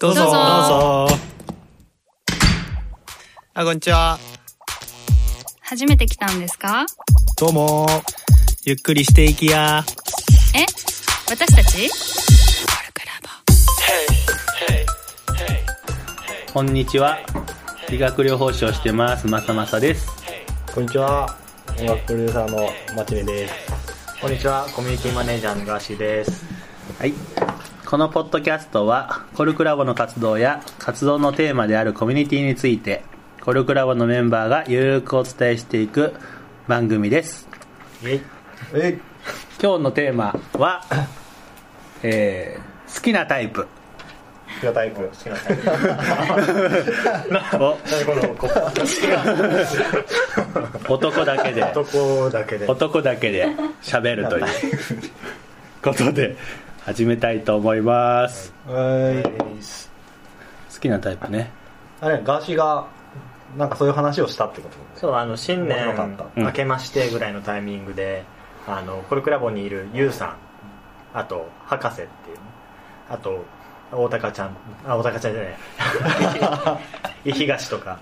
どうぞ。どうぞどうぞ。あ、こんにちは。初めて来たんですか？どうも。ゆっくりしていきや。え？私たち？こんにちは。理学療法士をしてます、まさまさです。こんにちは。音楽プロデューサーのマチネです。こんにちは、コミュニティマネージャーのガーシーです。はい。このポッドキャストは、コルクラボの活動や活動のテーマであるコミュニティについて、コルクラボのメンバーがゆるくお伝えしていく番組です。イェイ。え今日のテーマは、えー、好きなタイプ好きなタイプ。好きなタイプ。男だけで、男だけで。男だけで喋るということで始めたいと思います。はい。好きなタイプね。あれ、ガーシーが、なんかそういう話をしたってこと？そう、あの、新年明けましてぐらいのタイミングで、あの、コルクラボにいるユウさん、あと、博士っていうね、あと、大高ちゃん、あ、大高ちゃんじゃない。い東とか。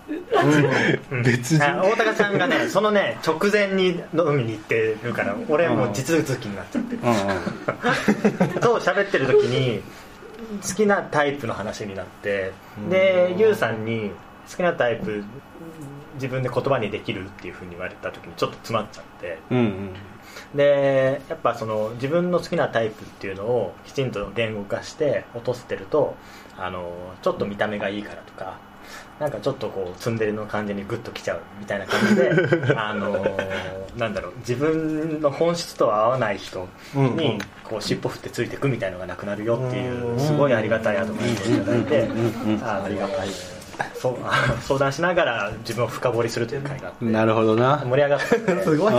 別大高ちゃんがね、そのね、直前に飲みに行ってるから、俺もう実続きになっちゃってる。う喋ってる時に好きなタイプの話になってでユウさんに好きなタイプ自分で言葉にできるっていうふうに言われた時にちょっと詰まっちゃってうんうん。でやっぱその自分の好きなタイプっていうのをきちんと言語化して落としてるとあのちょっと見た目がいいからとかなんかちょっとこうツンデレの感じにグッときちゃうみたいな感じで あのなんだろう自分の本質とは合わない人にこう尻尾振ってついていくみたいのがなくなるよっていうすごいありがたいアドバイスをいただいてありがたい。そう相談しながら自分を深掘りするという会があってなるほどな。盛り上がって すごい。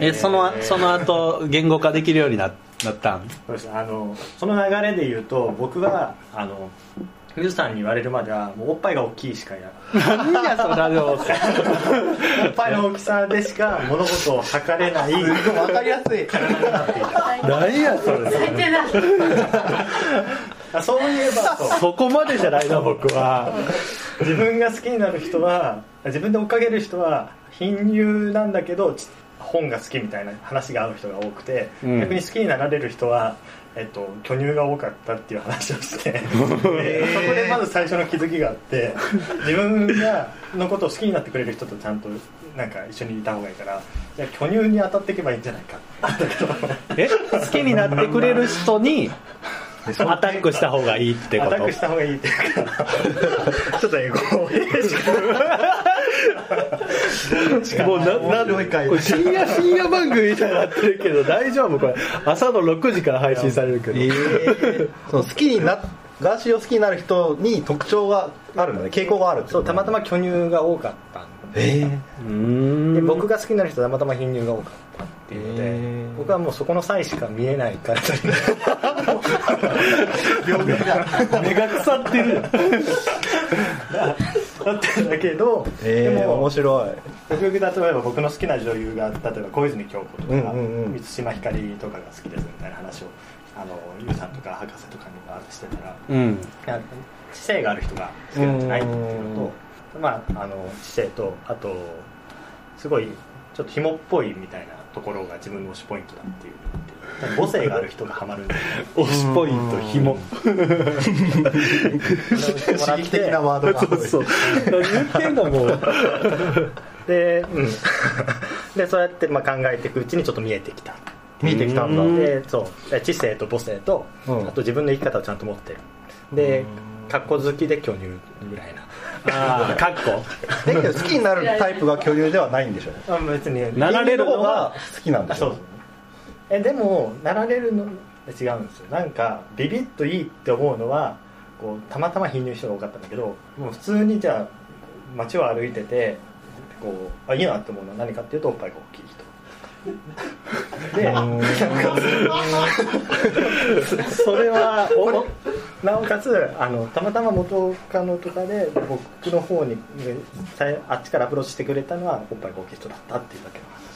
え、その、その後、言語化できるようにななったん？そうですあのその流れで言うと僕はあのゆずさんに言われるまではもうおっぱいが大きいしかいな何やそれでもおっぱい？の大きさでしか物事を測れないわかりやすい。体になっていた何やそれ。あそういえばそこまでじゃないな僕は。自分が好きになる人は自分で追っかける人は貧乳なんだけどち本が好きみたいな話が合う人が多くて、うん。逆に好きになられる人は、えっと、巨乳が多かったっていう話をして でそこでまず最初の気づきがあって自分がのことを好きになってくれる人とちゃんとなんか一緒にいた方がいいからじゃあ巨乳に当たっていけばいいんじゃないか。え？好きになってくれる人にアタックした方がいいってこアタッとクした方がいいっていうか ちょっとエゴ もうななんでこれ深夜深夜番組みたいになってるけど大丈夫これ朝の6時から配信されるけど。えー、その好きにな、ガーシーを好きになる人に特徴があるんだね。傾向がある。そうたまたま巨乳が多かったえー、で僕が好きになる人はたまたま貧乳が多かったっていう。ので、へー。僕はもうそこの際しか見えないから。目が腐ってるだったんだけど、えー、でも面白い。僕例えば僕の好きな女優が例えば小泉京子とか、満島ひかりとかが好きですみたいな話をあのゆうさんとか博士とかにもしてたらうん。知性がある人が好きなんじゃないっていうのと、まあ、あの知性とあとすごいちょっと紐っぽいみたいなところが自分の推しポイントだっていう母性がある人がハマるんで推しポイント紐。刺激的なワードが。そうそう何言ってんだもう。で,、うん、でそうやってまあ考えていくうちにちょっと見えてきた。見えてきたんだ。でそう。知性と母性と、うん。あと自分の生き方をちゃんと持ってる。で格好好きで巨乳ぐらいな。ああかっこだけど好きになるタイプが巨乳ではないんでしょあ別に。なられるの方がは好きなんでしょうえでもなられるの違うんですよ。なんかビビッといいって思うのはこうたまたま貧乳人が多かったんだけどもう普通にじゃあ街を歩いててこうあいいなって思うのは何かっていうとおっぱいが大きい人。でそれはおなおかつあのたまたま元カノとかで僕の方にあっちからアプローチしてくれたのはおっぱいが大きい人だったっていうだけの話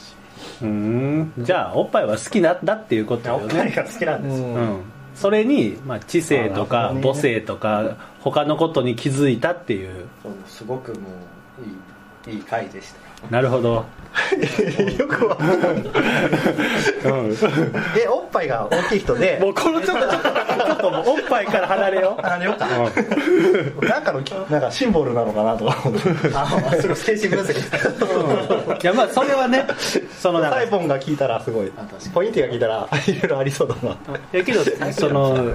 うーん。じゃあおっぱいは好きなんだっていうことよおっぱいねが好きなんですよ、うん。それに、まあ、知性とか母性とか他のことに気づいたっていうすごくもういいいい回でしたよなるほど、よくわかんない。うん、えおっぱいが大きい人でもうこのちょっとちょっとちょっともうおっぱいから離れよう。あれよか。なんかのなんかシンボルなのかなとか思ってあすごい精神分析。いやまあそれはねそのサイボンが聞いたらすごい。ポインティが聞いたらいろいろありそうだな。やけどその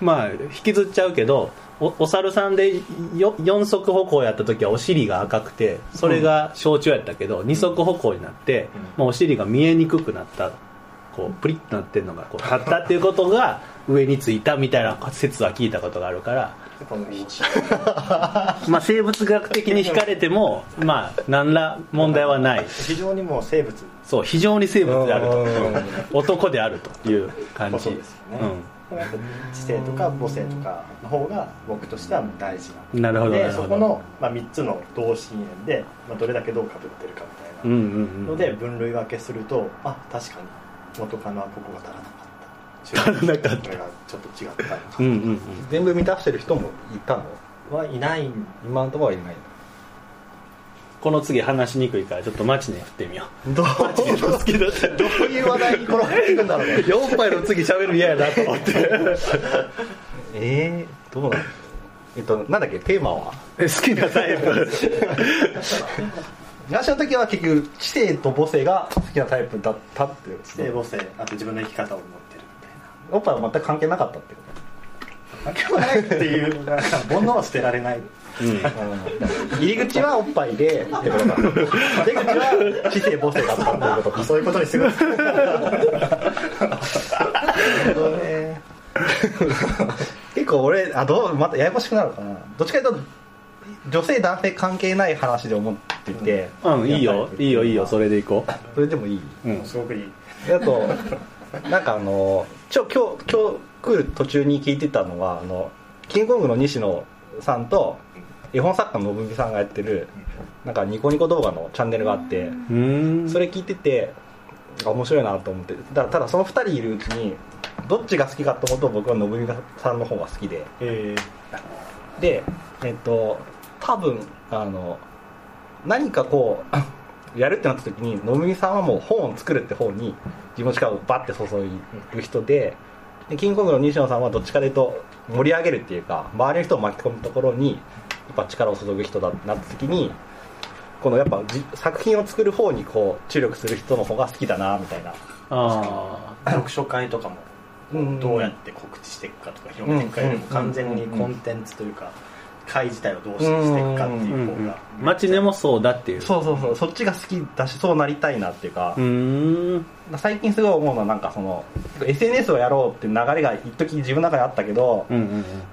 まあ引きずっちゃうけどおお猿さんでよ四足歩行やった時はお尻が赤くてそれが象徴やったけど、二足歩行になって、まあ、お尻が見えにくくなった。こうプリッとなってるのがこう立ったっていうことが上についたみたいな説は聞いたことがあるから、まあ、生物学的に惹かれてもまあ何ら問題はない。非常にもう生物。そう非常に生物であると。うん。男であるという感じ。そうですよね、でもやっぱ知性とか母性とかの方が僕としては大事うん、なるほどなでるほど。そこの、まあ、3つの同心円で、まあ、どれだけどうかぶってるかみたいな。ので分類分けするとあ確かに元カノはここが足らなかった。足らなかった。これがちょっと違ったうんうんうん。全部満たしてる人もいたの？はいない。ん今のところはいないこの次話しにくいからちょっとマチネ振ってみよどう？好きだった。どういう話題に転がっていくんだろうねう4杯の次喋るの嫌やなと思って。えー、どうなの？えっとなんだっけ？テーマは？好きなタイプ。東の時は結局知性と母性が好きなタイプだったっていう知性母性あと自分の生き方を持ってるみたいな。おっぱいは全く関係なかったってこ関係ないっていう。煩悩は捨てられない入り口はおっぱいでってことか出口は知性母性だったっていうことか。そういうことにしてください。結構俺あどうまたややこしくなるかな。どっちかというと女性男性関係ない話で思ってて。うんいいよ。いいよいいよ。それでいこそれでもいい、ううんすごくいい。あとなんかあのちょ今日今日来る途中に聞いてたのはあのキングコングの西野さんと絵本作家の信美さんがやってるなんかニコニコ動画のチャンネルがあってうん。それ聞いててあ面白いなと思ってだただその2人いるうちにどっちが好きかと思うと僕は信美さんの方が好きで。え。でえっと多分あの何かこう やるってなった時に信美さんはもう本を作るって方に自分の力をバッて注いる人ででキングコングの西野さんはどっちかというと盛り上げるっていうか周りの人を巻き込むところにぱ力を注ぐ人だってなった時にこのやっぱじ作品を作る方にこう注力する人の方が好きだなみたいな。あー。読書会とかもうん。どうやって告知していくかとか広めていくかよりも完全にコンテンツというか会自体をどうしていくかってあいう方がマチネもそうだっていう。そうそうそうそっちが好きだしそうなりたいなっていうかう、ーん。最近すごい思うのはなんかその SNS をやろうっていう流れが一時自分の中であったけど、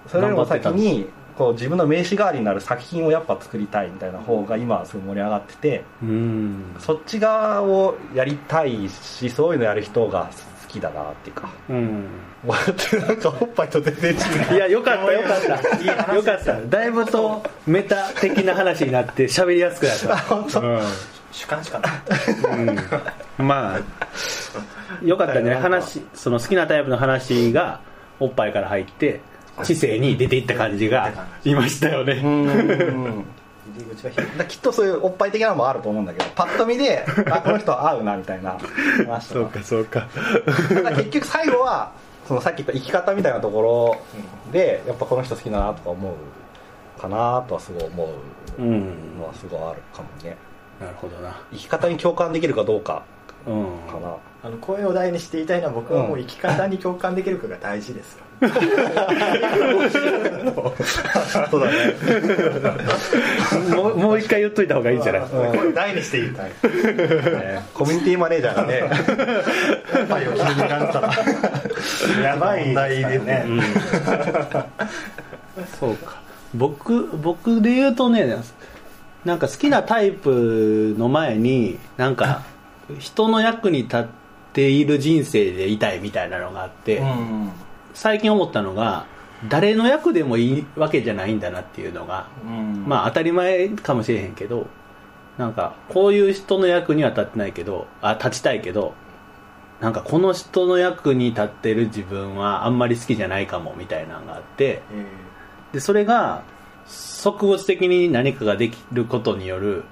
それよりも先にこう自分の名刺代わりになる作品をやっぱ作りたいみたいな方が今はすごい盛り上がっててたうん。そっち側をやりたいしそういうのやる人が好きだなっていうか。うん。ってなんかおっぱいと全然違ういやよかったよ。かったよかっただいぶとメタ的な話になって喋りやすくなった。本当。主観しかない。うん。まあよかったね。話その好きなタイプの話がおっぱいから入って知性に出ていった感じがいましたよね。うん。入り口は広いだきっとそういうおっぱい的なのもあると思うんだけどパッと見であこの人合うなみたいな。話とか。そうか結局最後はそのさっき言った生き方みたいなところでやっぱこの人好きだなとか思うかなとはすごい思ううんのはすごいあるかもね。なるほどな。生き方に共感できるかどうかうん。かなあの声を大にして言いたいのは僕はもう生き方に共感できるかが大事ですよそうだね。もうもう一回言っといた方がいいんじゃない？声を大にして言いたい。ねコミュニティマネージャーがね。おっぱいを気に入られた。らやばいですからねそうか。僕僕で言うとねなんか好きなタイプの前になんか人の役に立っている人生でいたいみたいなのがあって、うん最近思ったのが誰の役でもいいわけじゃないんだなっていうのが、うん。まあ当たり前かもしれへんけどなんかこういう人の役には立ってないけどあ立ちたいけどなんかこの人の役に立ってる自分はあんまり好きじゃないかもみたいなのがあってえでそれが即物的に何かができることによる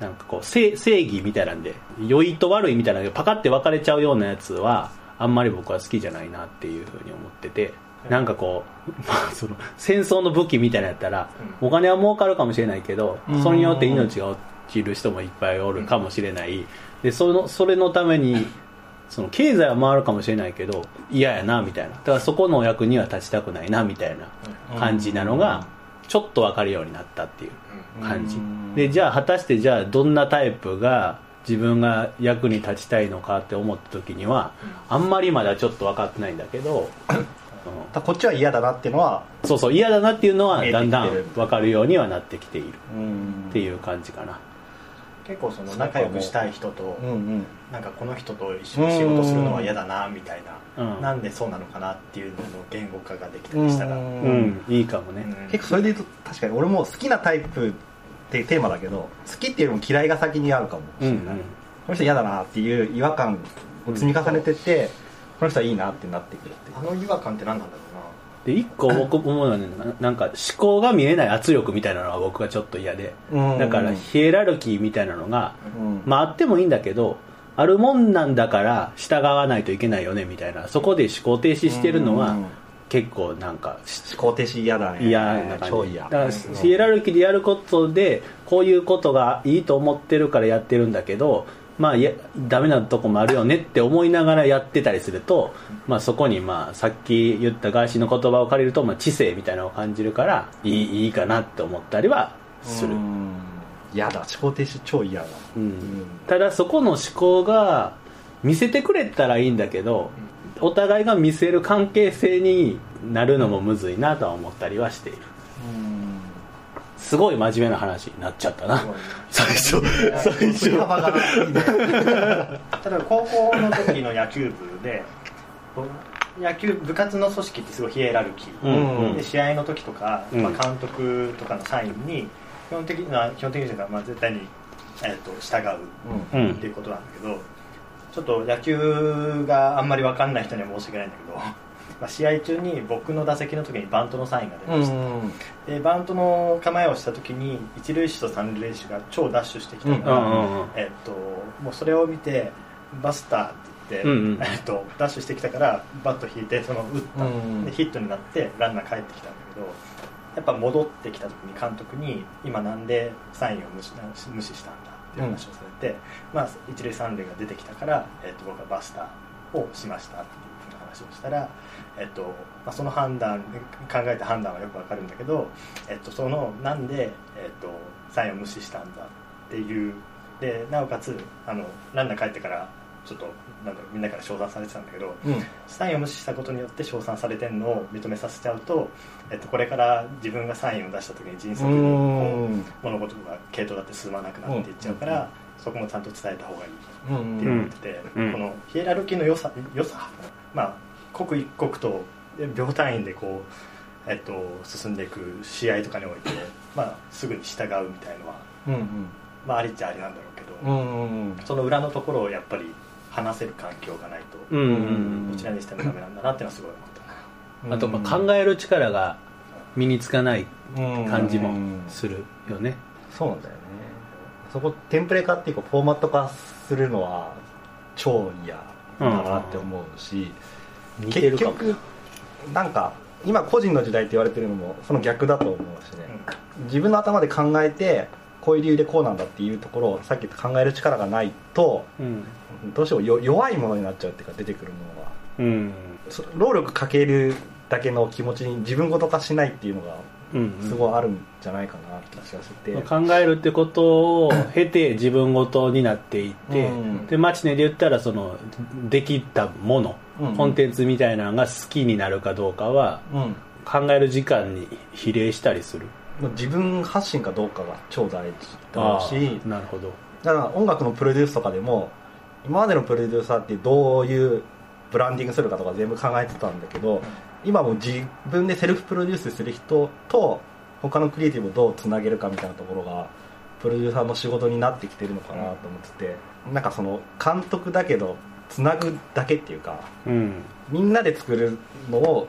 なんかこう正正義みたいなんで良いと悪いみたいなのがパカって分かれちゃうようなやつはあんまり僕は好きじゃないなっていうふうに思っててなんかこう、まあ、その戦争の武器みたいなやったらお金は儲かるかもしれないけどそれによって命が落ちる人もいっぱいおるかもしれない。でそのそれのためにその経済は回るかもしれないけど嫌やなみたいな。だからそこのお役には立ちたくないなみたいな感じなのがちょっと分かるようになったっていう感じ。でじゃあ果たしてじゃあどんなタイプが自分が役に立ちたいのかって思った時にはあんまりまだちょっと分かってないんだけど、うんだこっちは嫌だなっていうのはそうそう嫌だなっていうのはだんだん分かるようにはなってきている。うん。っていう感じかな。結構その仲良くしたい人とうんうん。なんかこの人と一緒に仕事するのは嫌だなみたいな、うん。なんでそうなのかなっていうのの言語化ができたりしたら、ううんんいいかもねうん。結構それで言うと確かに俺も好きなタイプってテーマだけど好きっていうよりも嫌いが先にあるかも。しれない、うんうん。この人嫌だなっていう違和感を積み重ねてって、この人はいいなってなってくるっていう。あの違和感って何なんだろで一個僕思うのはねななんか思考が見えない圧力みたいなのが僕はちょっと嫌で。うん。だからヒエラルキーみたいなのがうん。まああってもいいんだけどあるもんなんだから従わないといけないよねみたいな。そこで思考停止してるのはうん結構なんか思考停止嫌だね。嫌な感じ。超嫌。だからヒエラルキーでやることでこういうことがいいと思ってるからやってるんだけどまあいやダメなとこもあるよねって思いながらやってたりすると、まあ、そこにまあさっき言ったガーシーの言葉を借りると、まあ、知性みたいなのを感じるからいいいいかなって思ったりはする、うん。嫌だ。思考停止超嫌だ。うん。ただそこの思考が見せてくれたらいいんだけどお互いが見せる関係性になるのもむずいなとは思ったりはしている。すごい真面目な話になっちゃったな。最初。最初。幅がいいね。うな例えば高校の時の野球部で野球部活の組織ってすごいヒエラルキー、うんうん。で試合の時とか、うん。まあ、監督とかのサインに基本的には基本的にというか、まあ、絶対に、えー、と従ううん。っていうことなんだけどちょっと野球があんまり分かんない人には申し訳ないんだけど、まあ、試合中に僕の打席の時にバントのサインが出ました、でバントの構えをした時に一塁手と三塁手が超ダッシュしてきたから、うんうんうんえっと、もうそれを見てバスターって言って、うんうん。えっと、ダッシュしてきたからバット引いてその打った、うんでヒットになってランナー帰ってきたんだけどやっぱ戻ってきた時に監督に今なんでサインを無視無視したんだっていう話をされて、まあ、一塁三塁が出てきたから、えっと、僕はバスターをしましたっていうふうな話をしたら、えっとまあ、その判断考えた判断はよくわかるんだけど、えっと、そのなんで、えっと、サインを無視したんだっていう。でなおかつあのランナー帰ってからちょっとなんだろうみんなから称賛されてたんだけどうん。サインを無視したことによって称賛されてるのを認めさせちゃうと、えっと、これから自分がサインを出した時に迅速に物事が系統だって進まなくなっていっちゃうから、そこもちゃんと伝えた方がいいうんって思ってて、うんこのヒエラルキーの良さ良さまあ刻一刻と秒単位でこう、えっと、進んでいく試合とかにおいて、まあ、すぐに従うみたいのは、うんうん。まあ、ありっちゃありなんだろうけど、うんうん。その裏のところをやっぱり話せる環境がないと、うん。うんどちらにしてもダメなんだなっていうのはすごい思った。な。あとまあ考える力が身につかないうん感じもするよね。そうなんだよね。そこテンプレ化っていうかフォーマット化するのは超嫌だなって思うし、似てるかも結局なんか今個人の時代って言われてるのもその逆だと思うしね、自分の頭で考えてこういう理由でこうなんだっていうところをさっき言った考える力がないとうん。どうしてもよ弱いものになっちゃうっていうか出てくるものがうん。そ労力かけるだけの気持ちに自分ごと化しないっていうのがうんすごいあるんじゃないかなって気がしてて、考えるってことを経て自分ごとになっていって、うん。でマチネで言ったらそのできたもの、うん。コンテンツみたいなのが好きになるかどうかはうん。考える時間に比例したりする自分発信かどうかが超大事だろうしなるほど。だから音楽のプロデュースとかでも今までのプロデューサーってどういうブランディングするかとか全部考えてたんだけど、今も自分でセルフプロデュースする人と他のクリエイティブをどうつなげるかみたいなところがプロデューサーの仕事になってきてるのかなと思ってて、なんかその監督だけどつなぐだけっていうかうん。みんなで作るのを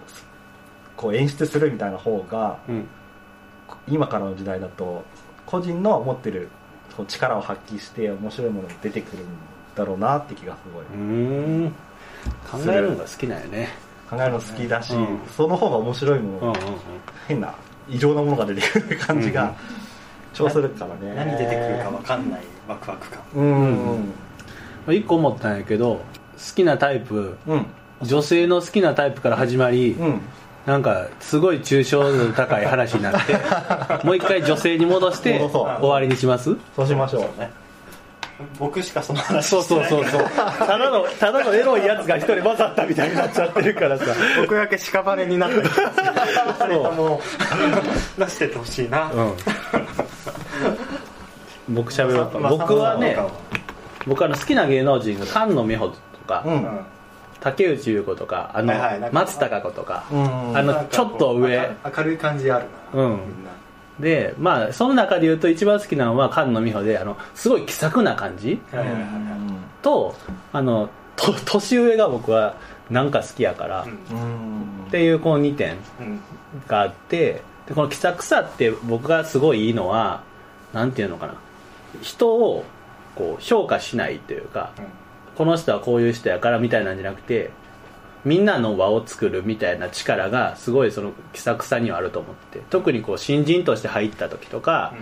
こう演出するみたいな方がうん今からの時代だと個人の持ってるこう力を発揮して面白いものが出てくるんだろうなって気がすごい。うーん。考えるのが好きなんよね考えるの好きだし、うん。その方が面白いもの、うんうんうん。変な異常なものが出てくる感じが超するからね。何出てくるか分かんないワクワク感。うんうん。一個思ったんやけど好きなタイプうん。女性の好きなタイプから始まり、うんなんかすごい抽象度の高い話になって もう一回女性に戻して戻そう。終わりにします？そうしましょう僕しかその話そうしてない。そうそうそうただのただのエロいやつが一人混ざったみたいになっちゃってるからさ。僕だけ屍になったり。二人とも出してってほしいな、うん。僕喋ろうか。まあ僕はねまあ僕あの好きな芸能人が菅野美穂とか、うんうん竹内優子とかあの、はいはい松たか子とか、うんあのちょっと上。明明るい感じあるな、うん。みんな。でまあその中で言うと一番好きなのは菅野美穂であのすごい気さくな感じはいはいはい。はいとあのと年上が僕はなんか好きやから、うん。うん。っていうこの2点うん。があってでこの気さくさって僕がすごいいいのはなんていうのかな。人をこう評価しないというかこの人はこういう人やからみたいなんじゃなくてみんなの輪を作るみたいな力がすごいその気さくさにはあると思って特にこう新人として入った時とか、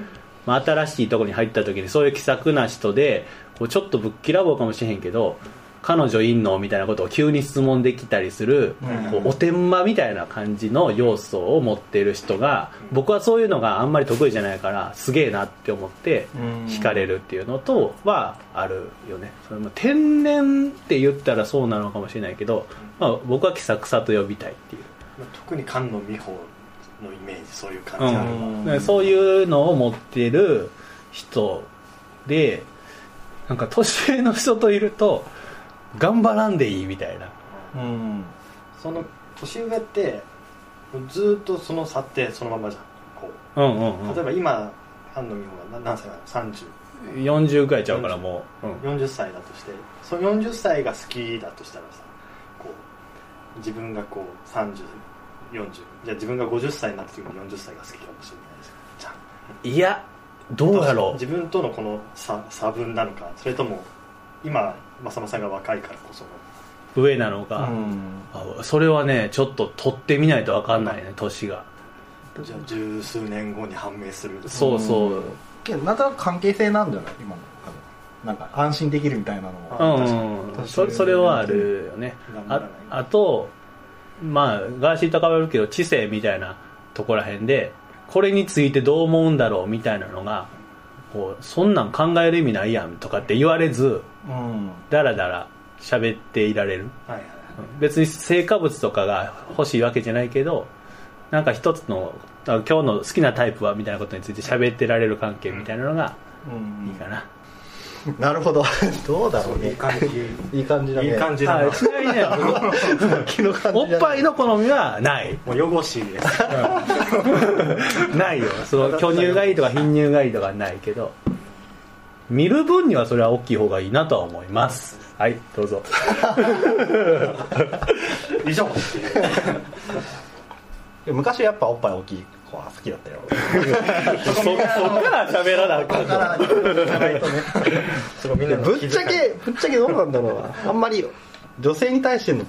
まあ、新しいところに入った時にそういう気さくな人でこうちょっとぶっきらぼうかもしれへんけど彼女いんの？みたいなことを急に質問できたりする、こうおてんばみたいな感じの要素を持っている人が僕はそういうのがあんまり得意じゃないからすげえなって思ってうん。惹かれるっていうのとはあるよね。それも天然って言ったらそうなのかもしれないけど、まあ、僕は気さくさと呼びたいっていう。特に菅野美穂のイメージそういう感じあるわ、うん、そういうのを持ってる人でなんか年上の人といると頑張らんでいいみたいな。うん。その年上ってずっとその差ってそのままじゃん。こう。んうんう例えば今菅野美穂がな何歳なの30うん40ぐらいちゃうからもう、うん。40歳だとしてその40歳が好きだとしたらさこう自分がこう3040じゃあ自分が50歳になった時に40歳が好きかもしれないですじゃん。いやどうやろ自分とのこの差差分なのかそれとも今正間さんが若いからこそ上なのか、うん。あそれはねちょっと取ってみないと分かんないね年が。じゃあ十数年後に判明するそうそう。けどなんとなく関係性なんじゃない？今の。なんか安心できるみたいなのうはん、確かに。そそれはあるよね。ああとまあガーシーと変わるけど知性みたいなとこらへんでこれについてどう思うんだろうみたいなのがこうそんなん考える意味ないやんとかって言われずうん。だらだら喋っていられる。はいはいうん別に成果物とかが欲しいわけじゃないけどなんか一つのあ今日の好きなタイプはみたいなことについて喋ってられる関係みたいなのがうん。いいかな、なるほど。どうだろうね。いい感じ。いい感じだね。いい感じだな。はいちなみにね。気の感じおっぱいの好みはない。もう汚しです。ないよ。その巨乳がいいとか貧乳がいいとかないけど見る分にはそれは大きい方がいいなとは思います。はいどうぞ。以上昔やっぱおっぱい大きい子は好きだったよ。そ そっから喋らなあかんか。らぶっちゃけぶっちゃけどうなんだろうな。あんまり女性に対しての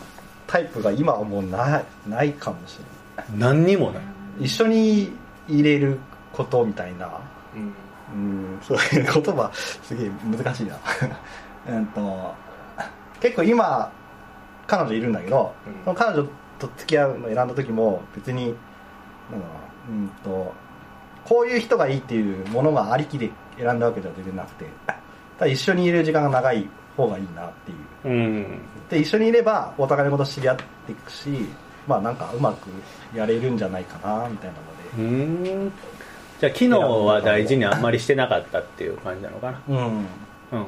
タイプが今はもうないないかもしれない。何にもない。一緒に入れることみたいな。うん。うんそういう 言葉すげえ難しいな。うんと結構今彼女いるんだけど、うん。その彼女と付き合うの選んだ時も別になんだろうなうんとこういう人がいいっていうものがありきで選んだわけでは全然なくてただ一緒にいる時間が長い方がいいなっていう。うん。で一緒にいればお互いのこと知り合っていくしまあなんかうまくやれるんじゃないかなみたいなうーん。じゃあ機能は大事にあんまりしてなかったっていう感じなのかな。のでうん。うんうんうんうん。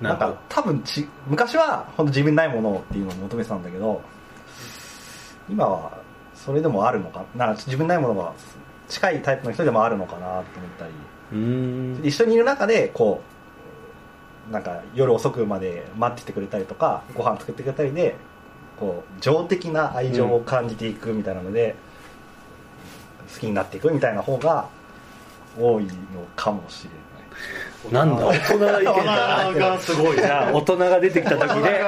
なんか多分ち昔は本当自分にないものっていうのを求めてたんだけど今はそれでもあるのかな自分にないものが近いタイプの人でもあるのかなと思ったり一緒にいる中でこなんか夜遅くまで待っててくれたりとかご飯作ってくれたりでこう情的な愛情を感じていくみたいなので、好きになっていくみたいな方が多いのかもしれないなんだ？大人の意見だながすごいじゃあ大人が出てきた時で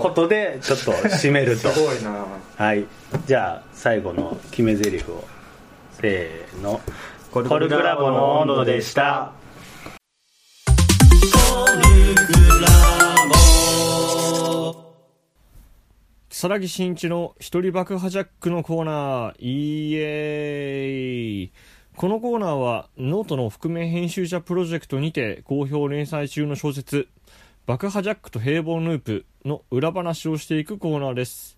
ことでちょっと締めると。すごいな。はい。じゃあ最後の決め台詞を。せーの。コルクラボの温度でした。如月真一の一人爆破ジャックのコーナー。イエーイこのコーナーはノートの覆面編集者プロジェクトにて好評連載中の小説爆破ジャックと平凡ループの裏話をしていくコーナーです。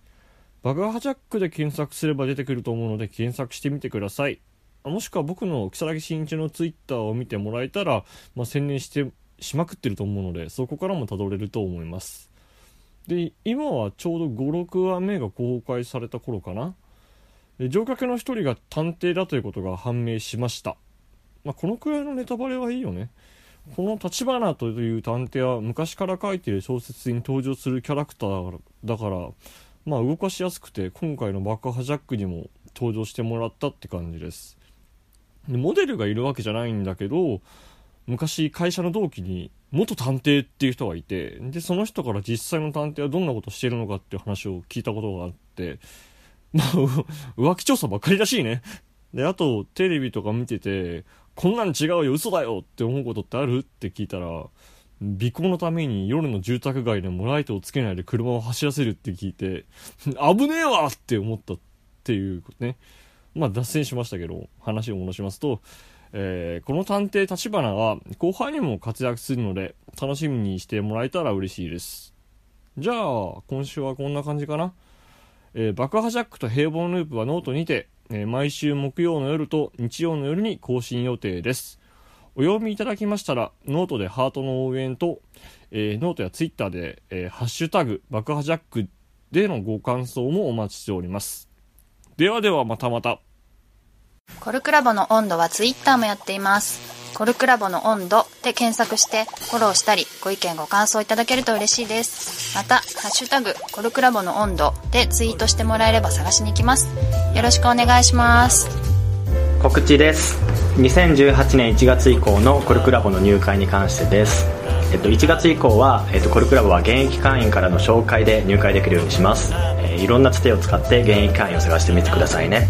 爆破ジャックで検索すれば出てくると思うので検索してみてください。もしくは僕の如月真一のツイッターを見てもらえたら、まあ、宣伝してしまくってると思うのでそこからもたどれると思います。で今はちょうど56話目が公開された頃かな。乗客の一人が探偵だということが判明しました、まあ、このくらいのネタバレはいいよね。この立花という探偵は昔から書いている小説に登場するキャラクターだからまあ動かしやすくて今回の爆破ジャックにも登場してもらったって感じです。でモデルがいるわけじゃないんだけど昔会社の同期に元探偵っていう人がいてでその人から実際の探偵はどんなことしてるのかっていう話を聞いたことがあってまあ 浮気調査ばっかりらしいね。であとテレビとか見ててこんなん違うよ嘘だよって思うことってある？って聞いたら尾行のために夜の住宅街でもライトをつけないで車を走らせるって聞いて危ねえわって思ったっていうことね。まあ脱線しましたけど話を戻しますとえーこの探偵立花は後輩にも活躍するので楽しみにしてもらえたら嬉しいです。じゃあ今週はこんな感じかな、えー爆破ジャックと平凡ループはノートにて、えー毎週木曜の夜と日曜の夜に更新予定です。お読みいただきましたらノートでハートの応援と、えーノートやツイッターで、えーハッシュタグ爆破ジャックでのご感想もお待ちしております。ではではまたまた。コルクラボの温度はツイッターもやっています。コルクラボの温度で検索してフォローしたりご意見ご感想いただけると嬉しいです。また、ハッシュタグコルクラボの温度でツイートしてもらえれば探しに行きます。よろしくお願いします。告知です2018年1月以降のコルクラボの入会に関してです、えっと、1月以降は、えっと、コルクラボは現役会員からの紹介で入会できるようにします、えーいろんなつてを使って現役会員を探してみてくださいね